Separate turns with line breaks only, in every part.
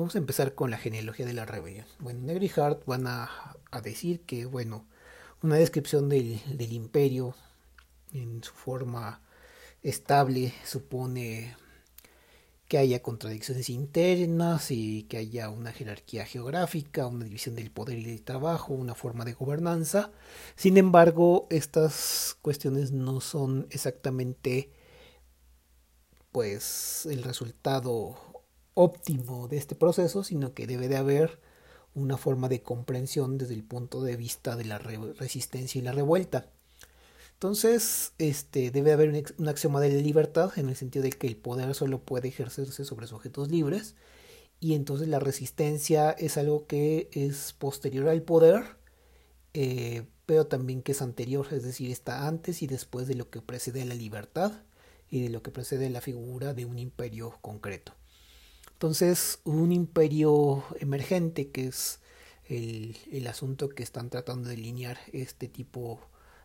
Vamos a empezar con la genealogía de la rebelión. Bueno, Negri y Hart van a, decir que, bueno, una descripción del, del imperio en su forma estable supone que haya contradicciones internas y que haya una jerarquía geográfica, una división del poder y del trabajo, una forma de gobernanza. Sin embargo, estas cuestiones no son exactamente pues el resultado óptimo de este proceso, sino que debe de haber una forma de comprensión desde el punto de vista de la resistencia y la revuelta. Entonces, este, debe haber un, axioma de libertad en el sentido de que el poder solo puede ejercerse sobre sujetos libres y entonces la resistencia es algo que es posterior al poder, eh, pero también que es anterior, es decir, está antes y después de lo que precede a la libertad y de lo que precede la figura de un imperio concreto. Entonces, un imperio emergente, que es el, asunto que están tratando de delinear este tipo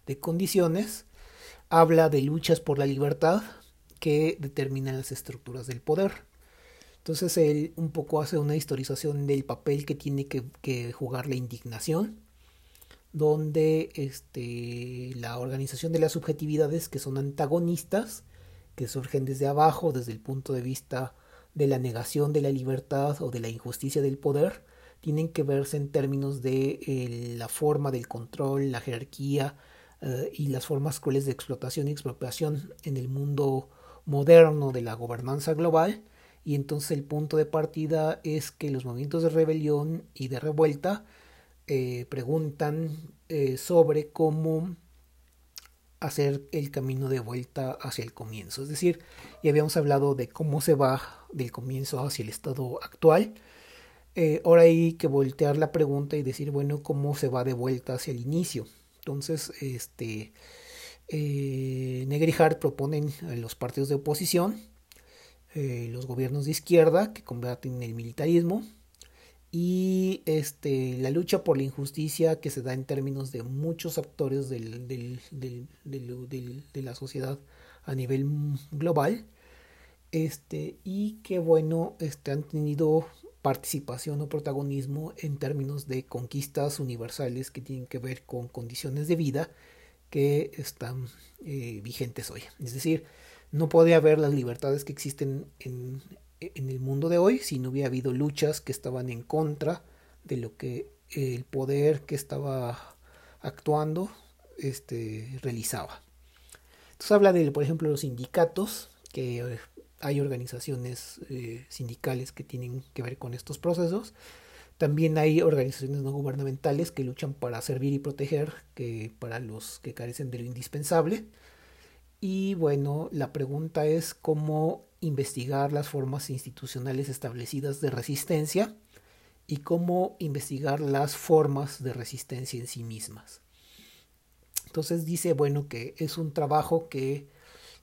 de condiciones, habla de luchas por la libertad que determinan las estructuras del poder. Entonces él un poco hace una historización del papel que tiene que, jugar la indignación, donde este, la organización de las subjetividades que son antagonistas, que surgen desde abajo, desde el punto de vista de la negación de la libertad o de la injusticia del poder, tienen que verse en términos de eh, la forma del control, la jerarquía, eh, y las formas crueles de explotación y expropiación en el mundo moderno de la gobernanza global. Y entonces el punto de partida es que los movimientos de rebelión y de revuelta eh, preguntan sobre cómo hacer el camino de vuelta hacia el comienzo. Es decir, ya habíamos hablado de cómo se va del comienzo hacia el estado actual. ahora hay que voltear la pregunta y decir, bueno, ¿cómo se va de vuelta hacia el inicio? Entonces, este, eh, Negri Hart proponen los partidos de oposición, eh, los gobiernos de izquierda que combaten el militarismo y este, la lucha por la injusticia que se da en términos de muchos actores de la sociedad a nivel global este, y que bueno este, han tenido participación o protagonismo en términos de conquistas universales que tienen que ver con condiciones de vida que están eh, vigentes hoy. Es decir, no podría haber las libertades que existen en, en, el mundo de hoy si no hubiera habido luchas que estaban en contra de lo que el poder que estaba actuando este, realizaba. Entonces habla de, por ejemplo, los sindicatos que hay organizaciones eh, sindicales que tienen que ver con estos procesos. También hay organizaciones no gubernamentales que luchan para servir y proteger que para los que carecen de lo indispensable. Y bueno, la pregunta es cómo investigar las formas institucionales establecidas de resistencia y cómo investigar las formas de resistencia en sí mismas. Entonces dice, bueno, que es un trabajo que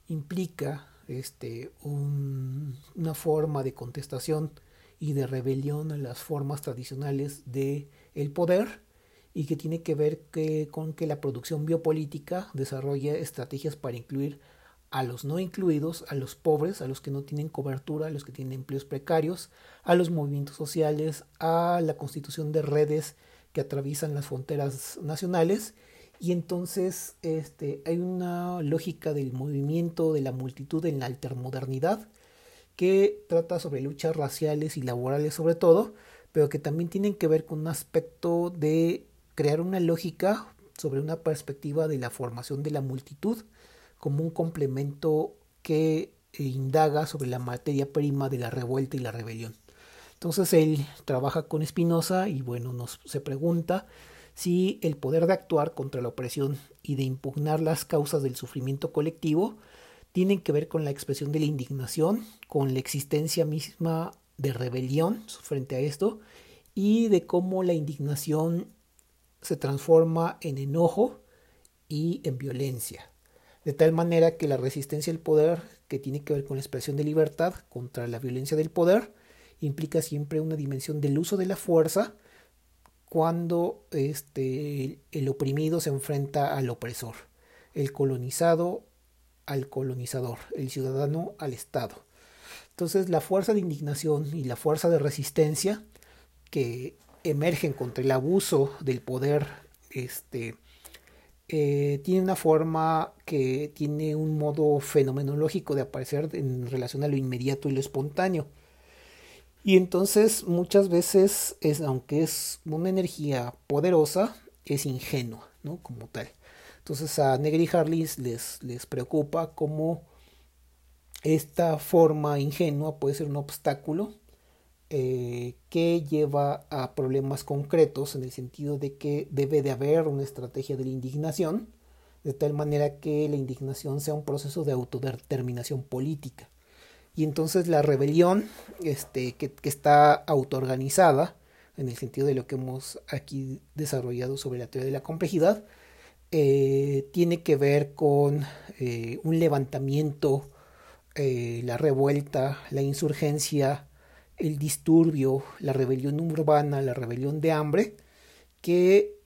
implica este, una forma de contestación y de rebelión a las formas tradicionales de el poder y que tiene que ver que, con que la producción biopolítica desarrolle estrategias para incluir a los no incluidos, a los pobres, a los que no tienen cobertura, a los que tienen empleos precarios, a los movimientos sociales, a la constitución de redes que atraviesan las fronteras nacionales. Y entonces este, hay una lógica del movimiento de la multitud en la altermodernidad que trata sobre luchas raciales y laborales sobre todo, pero que también tienen que ver con un aspecto de crear una lógica sobre una perspectiva de la formación de la multitud como un complemento que indaga sobre la materia prima de la revuelta y la rebelión. Entonces él trabaja con Spinoza y bueno, nos se pregunta si el poder de actuar contra la opresión y de impugnar las causas del sufrimiento colectivo tienen que ver con la expresión de la indignación, con la existencia misma de rebelión frente a esto y de cómo la indignación se transforma en enojo y en violencia. De tal manera que la resistencia al poder, que tiene que ver con la expresión de libertad contra la violencia del poder, implica siempre una dimensión del uso de la fuerza cuando este, el oprimido se enfrenta al opresor, el colonizado al colonizador, el ciudadano al Estado. Entonces la fuerza de indignación y la fuerza de resistencia que emergen contra el abuso del poder este, eh, tiene una forma que tiene un modo fenomenológico de aparecer en relación a lo inmediato y lo espontáneo. Y entonces muchas veces, es, aunque es una energía poderosa, es ingenua, ¿no? Como tal. Entonces a Negri Harlis les, les preocupa cómo esta forma ingenua puede ser un obstáculo eh, que lleva a problemas concretos en el sentido de que debe de haber una estrategia de la indignación, de tal manera que la indignación sea un proceso de autodeterminación política. Y entonces la rebelión este, que, está autoorganizada, en el sentido de lo que hemos aquí desarrollado sobre la teoría de la complejidad, eh, tiene que ver con eh, un levantamiento, la revuelta, la insurgencia, el disturbio, la rebelión urbana, la rebelión de hambre, que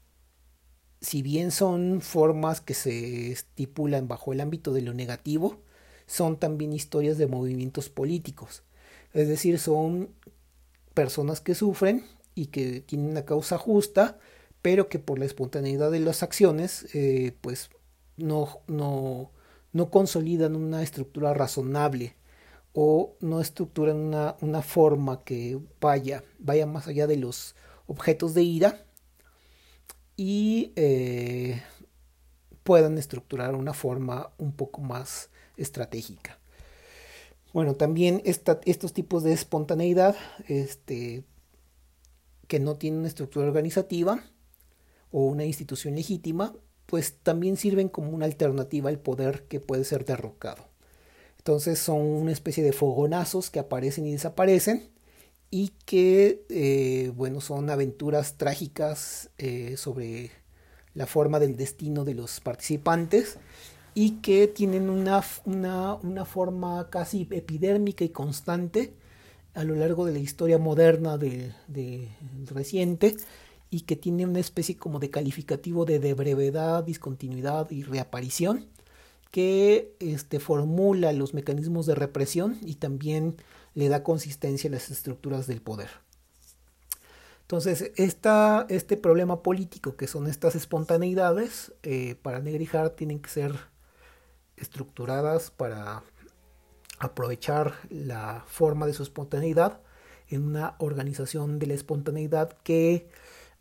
si bien son formas que se estipulan bajo el ámbito de lo negativo, son también historias de movimientos políticos. Es decir, son personas que sufren y que tienen una causa justa, pero que por la espontaneidad de las acciones, eh, pues no, no, no consolidan una estructura razonable o no estructuran una, una forma que vaya, vaya más allá de los objetos de ira y eh, puedan estructurar una forma un poco más estratégica. Bueno, también esta, estos tipos de espontaneidad este, que no tienen una estructura organizativa o una institución legítima, pues también sirven como una alternativa al poder que puede ser derrocado. Entonces son una especie de fogonazos que aparecen y desaparecen y que, eh, bueno, son aventuras trágicas eh, sobre la forma del destino de los participantes y que tienen una, una, una, forma casi epidérmica y constante a lo largo de la historia moderna del de, reciente y que tiene una especie como de calificativo de, de brevedad, discontinuidad y reaparición que este, formula los mecanismos de represión y también le da consistencia a las estructuras del poder. Entonces, este problema político que son estas espontaneidades, eh, para Negrijar tienen que ser estructuradas para aprovechar la forma de su espontaneidad en una organización de la espontaneidad que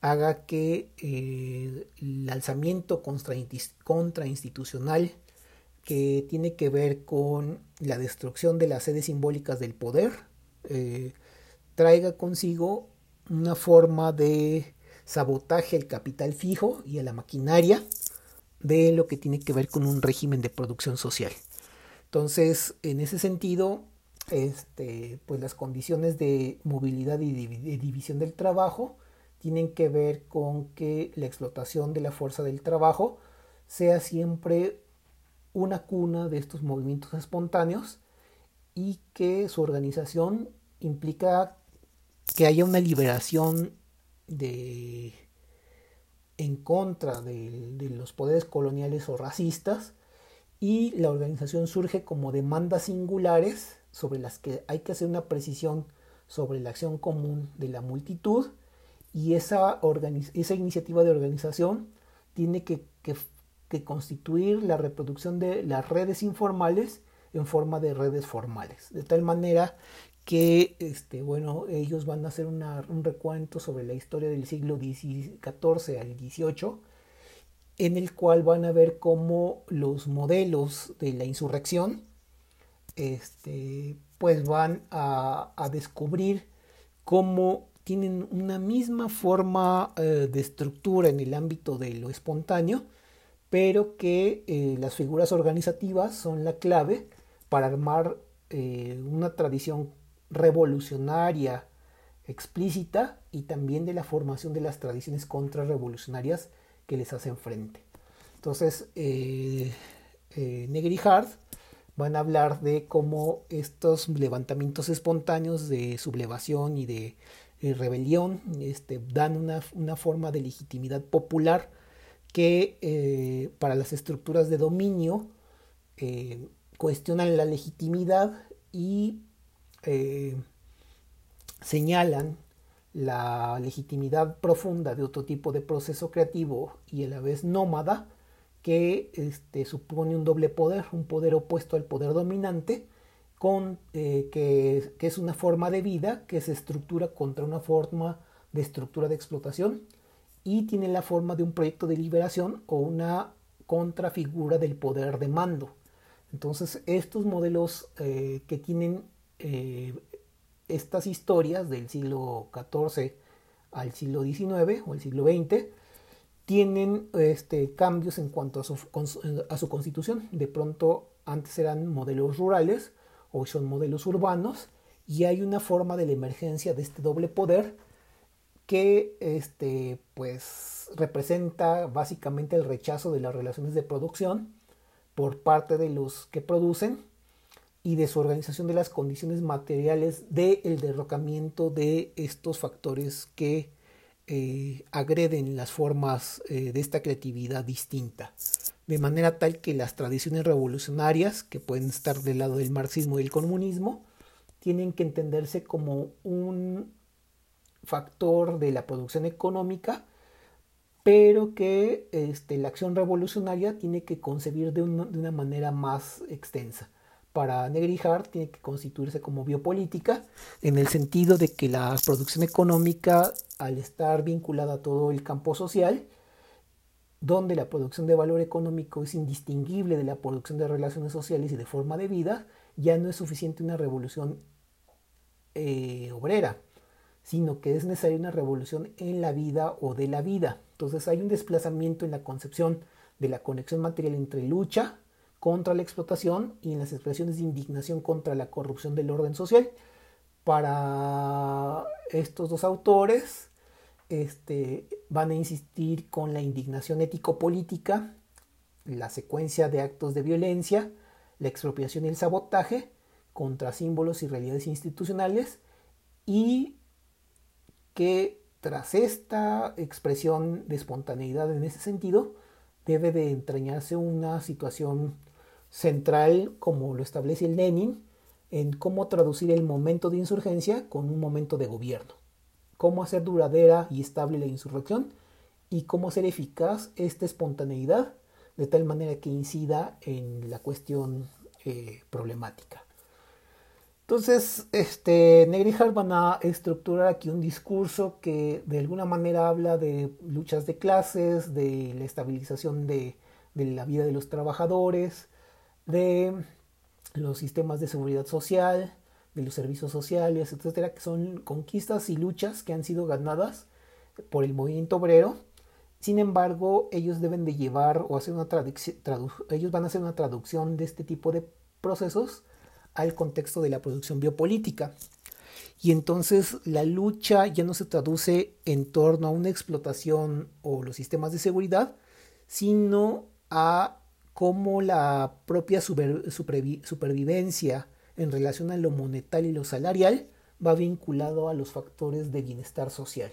haga que eh, el alzamiento contrainstitucional que tiene que ver con la destrucción de las sedes simbólicas del poder eh, traiga consigo una forma de sabotaje al capital fijo y a la maquinaria de lo que tiene que ver con un régimen de producción social. Entonces, en ese sentido, este, pues las condiciones de movilidad y de división del trabajo tienen que ver con que la explotación de la fuerza del trabajo sea siempre una cuna de estos movimientos espontáneos y que su organización implica que haya una liberación de en contra de, los poderes coloniales o racistas y la organización surge como demandas singulares sobre las que hay que hacer una precisión sobre la acción común de la multitud y esa, esa iniciativa de organización tiene que, que, que, constituir la reproducción de las redes informales en forma de redes formales, de tal manera que este, bueno, ellos van a hacer un recuento sobre la historia del siglo XIV al XVIII, en el cual van a ver cómo los modelos de la insurrección este, pues van a, a descubrir cómo tienen una misma forma eh, de estructura en el ámbito de lo espontáneo, pero que eh, las figuras organizativas son la clave para armar eh, una tradición revolucionaria explícita y también de la formación de las tradiciones contrarrevolucionarias que les hacen frente. Entonces, eh, eh, Negri Hart van a hablar de cómo estos levantamientos espontáneos de sublevación y de rebelión este, dan una, forma de legitimidad popular que eh, para las estructuras de dominio eh, cuestionan la legitimidad y eh, señalan la legitimidad profunda de otro tipo de proceso creativo y a la vez nómada que este, supone un doble poder, un poder opuesto al poder dominante, con, que, que, es una forma de vida que se estructura contra una forma de estructura de explotación y tiene la forma de un proyecto de liberación o una contrafigura del poder de mando. Entonces, estos modelos eh, que tienen eh, estas historias del siglo XIV al siglo XIX o el siglo XX tienen este, cambios en cuanto a su, a su constitución. De pronto, antes eran modelos rurales, hoy son modelos urbanos, y hay una forma de la emergencia de este doble poder que este, pues, representa básicamente el rechazo de las relaciones de producción por parte de los que producen y de su organización de las condiciones materiales del derrocamiento de estos factores que eh, agreden las formas eh, de esta creatividad distinta. De manera tal que las tradiciones revolucionarias, que pueden estar del lado del marxismo y del comunismo, tienen que entenderse como un factor de la producción económica pero que este, la acción revolucionaria tiene que concebir de una, de una manera más extensa. Para Negrijar tiene que constituirse como biopolítica, en el sentido de que la producción económica, al estar vinculada a todo el campo social, donde la producción de valor económico es indistinguible de la producción de relaciones sociales y de forma de vida, ya no es suficiente una revolución eh, obrera, sino que es necesaria una revolución en la vida o de la vida. Entonces hay un desplazamiento en la concepción de la conexión material entre lucha contra la explotación y en las expresiones de indignación contra la corrupción del orden social. Para estos dos autores este, van a insistir con la indignación ético-política, la secuencia de actos de violencia, la expropiación y el sabotaje contra símbolos y realidades institucionales y que tras esta expresión de espontaneidad en ese sentido, debe de entrañarse una situación central, como lo establece el Lenin, en cómo traducir el momento de insurgencia con un momento de gobierno, cómo hacer duradera y estable la insurrección y cómo hacer eficaz esta espontaneidad de tal manera que incida en la cuestión eh, problemática. Entonces, este, Negrihart van a estructurar aquí un discurso que de alguna manera habla de luchas de clases, de la estabilización de, la vida de los trabajadores, de los sistemas de seguridad social, de los servicios sociales, etcétera, que son conquistas y luchas que han sido ganadas por el movimiento obrero. Sin embargo, ellos deben de llevar o hacer una traducción, ellos van a hacer una traducción de este tipo de procesos al contexto de la producción biopolítica. Y entonces la lucha ya no se traduce en torno a una explotación o los sistemas de seguridad, sino a cómo la propia supervivencia en relación a lo monetario y lo salarial va vinculado a los factores de bienestar social.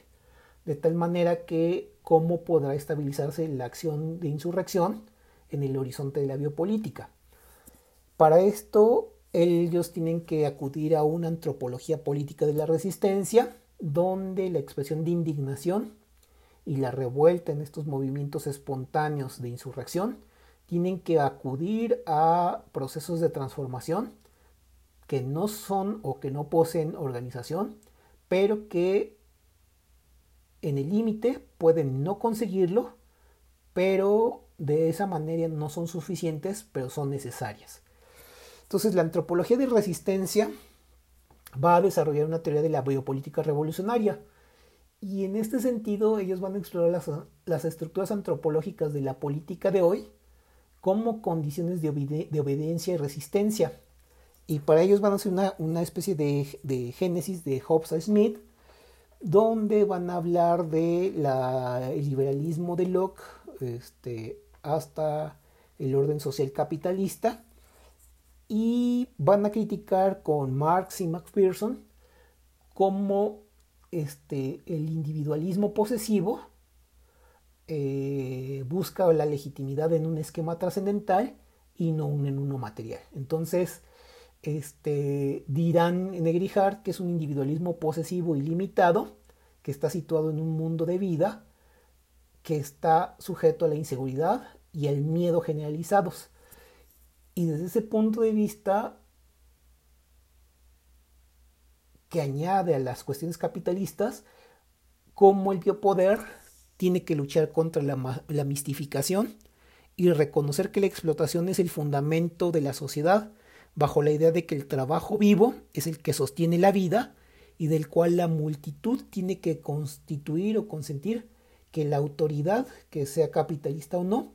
De tal manera que cómo podrá estabilizarse la acción de insurrección en el horizonte de la biopolítica. Para esto ellos tienen que acudir a una antropología política de la resistencia, donde la expresión de indignación y la revuelta en estos movimientos espontáneos de insurrección tienen que acudir a procesos de transformación que no son o que no poseen organización, pero que en el límite pueden no conseguirlo, pero de esa manera no son suficientes, pero son necesarias. Entonces, la antropología de resistencia va a desarrollar una teoría de la biopolítica revolucionaria. Y en este sentido, ellos van a explorar las, estructuras antropológicas de la política de hoy como condiciones de, obediencia y resistencia. Y para ellos van a hacer una, especie de, génesis de Hobbes a Smith, donde van a hablar del liberalismo de Locke este, hasta el orden social capitalista y van a criticar con Marx y McPherson cómo este, el individualismo posesivo eh, busca la legitimidad en un esquema trascendental y no en uno material. Entonces, este, dirán en Negrihart que es un individualismo posesivo y limitado, que está situado en un mundo de vida, que está sujeto a la inseguridad y al miedo generalizados. Y desde ese punto de vista, que añade a las cuestiones capitalistas, cómo el biopoder tiene que luchar contra la, la mistificación y reconocer que la explotación es el fundamento de la sociedad, bajo la idea de que el trabajo vivo es el que sostiene la vida y del cual la multitud tiene que constituir o consentir que la autoridad, que sea capitalista o no,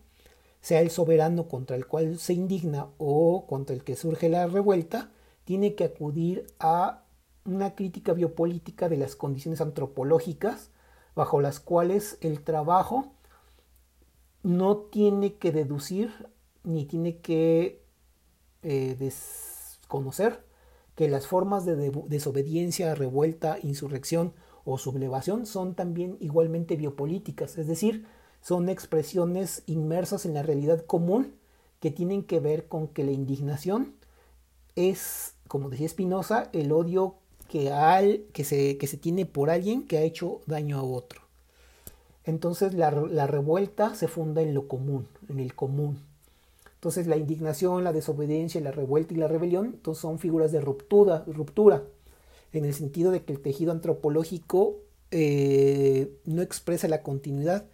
sea el soberano contra el cual se indigna o contra el que surge la revuelta, tiene que acudir a una crítica biopolítica de las condiciones antropológicas bajo las cuales el trabajo no tiene que deducir ni tiene que eh, desconocer que las formas de desobediencia, revuelta, insurrección o sublevación son también igualmente biopolíticas, es decir, son expresiones inmersas en la realidad común que tienen que ver con que la indignación es, como decía Spinoza, el odio que, al, que, se, que se tiene por alguien que ha hecho daño a otro. Entonces la, la, revuelta se funda en lo común, en el común. Entonces la indignación, la desobediencia, la revuelta y la rebelión son figuras de ruptura, ruptura en el sentido de que el tejido antropológico eh, no expresa la continuidad,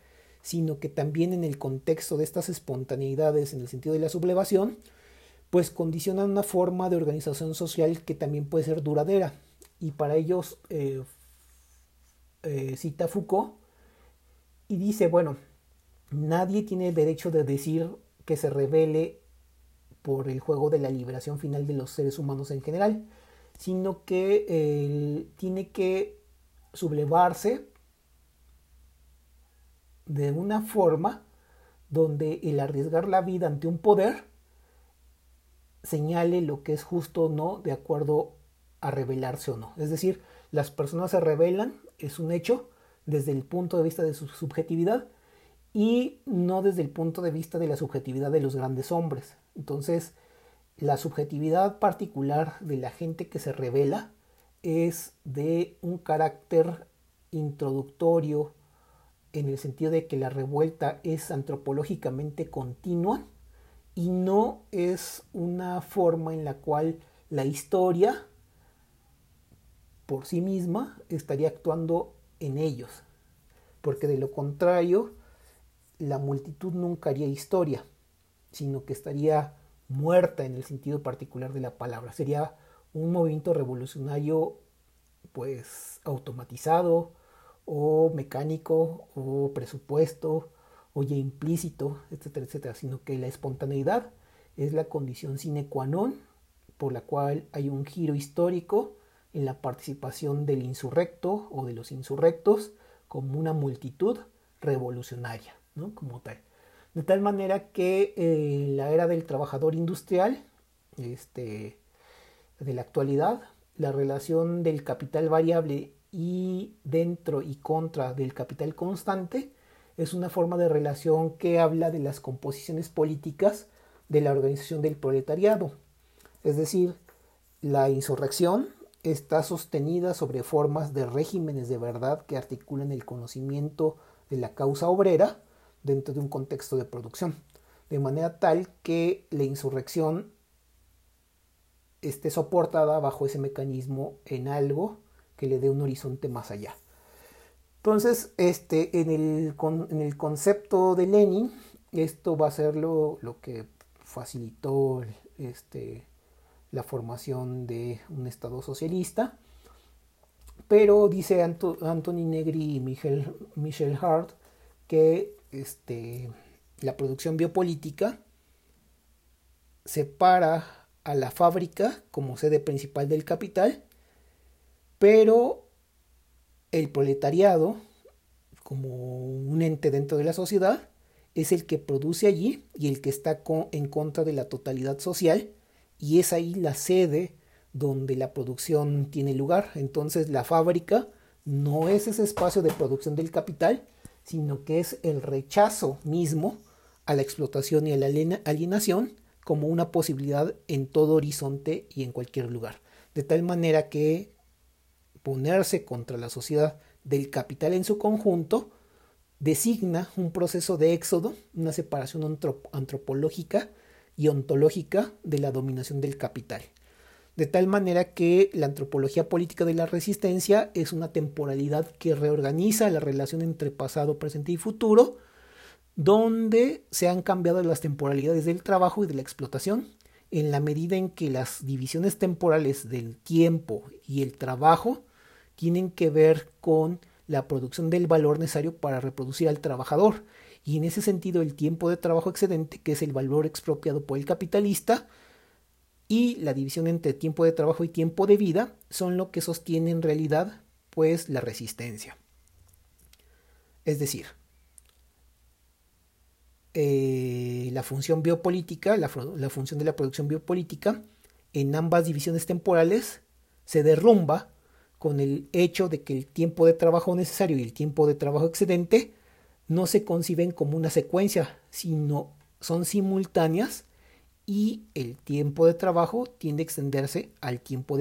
sino que también en el contexto de estas espontaneidades, en el sentido de la sublevación, pues condicionan una forma de organización social que también puede ser duradera. Y para ellos eh, eh, cita Foucault y dice, bueno, nadie tiene el derecho de decir que se revele por el juego de la liberación final de los seres humanos en general, sino que tiene que sublevarse de una forma donde el arriesgar la vida ante un poder señale lo que es justo o no de acuerdo a rebelarse o no. Es decir, las personas se rebelan, es un hecho, desde el punto de vista de su subjetividad y no desde el punto de vista de la subjetividad de los grandes hombres. Entonces, la subjetividad particular de la gente que se revela es de un carácter introductorio en el sentido de que la revuelta es antropológicamente continua y no es una forma en la cual la historia por sí misma estaría actuando en ellos, porque de lo contrario la multitud nunca haría historia, sino que estaría muerta en el sentido particular de la palabra. Sería un movimiento revolucionario pues automatizado o mecánico o presupuesto o ya implícito, etcétera, etcétera, sino que la espontaneidad es la condición sine qua non por la cual hay un giro histórico en la participación del insurrecto o de los insurrectos como una multitud revolucionaria, ¿no? Como tal. De tal manera que eh, la era del trabajador industrial, este, de la actualidad, la relación del capital variable y dentro y contra del capital constante es una forma de relación que habla de las composiciones políticas de la organización del proletariado. Es decir, la insurrección está sostenida sobre formas de regímenes de verdad que articulan el conocimiento de la causa obrera dentro de un contexto de producción, de manera tal que la insurrección esté soportada bajo ese mecanismo en algo que le dé un horizonte más allá. Entonces, este, en, el, en el concepto de Lenin, esto va a ser lo, que facilitó este, la formación de un Estado socialista. Pero dice Anthony Negri y Michel, Michel Hart que este, la producción biopolítica separa a la fábrica como sede principal del capital, pero el proletariado, como un ente dentro de la sociedad, es el que produce allí y el que está en contra de la totalidad social, y es ahí la sede donde la producción tiene lugar. Entonces la fábrica no es ese espacio de producción del capital, sino que es el rechazo mismo a la explotación y a la alienación como una posibilidad en todo horizonte y en cualquier lugar. De tal manera que ponerse contra la sociedad del capital en su conjunto designa un proceso de éxodo, una separación antropológica y ontológica de la dominación del capital. De tal manera que la antropología política de la resistencia es una temporalidad que reorganiza la relación entre pasado, presente y futuro, donde se han cambiado las temporalidades del trabajo y de la explotación, en la medida en que las divisiones temporales del tiempo y el trabajo tienen que ver con la producción del valor necesario para reproducir al trabajador. Y en ese sentido el tiempo de trabajo excedente, que es el valor expropiado por el capitalista, y la división entre tiempo de trabajo y tiempo de vida son lo que sostiene en realidad pues la resistencia. Es decir, eh, la función biopolítica, la, la función de la producción biopolítica, en ambas divisiones temporales se derrumba con el hecho de que el tiempo de trabajo necesario y el tiempo de trabajo excedente no se conciben como una secuencia, sino son simultáneas y el tiempo de trabajo tiende a extenderse al tiempo de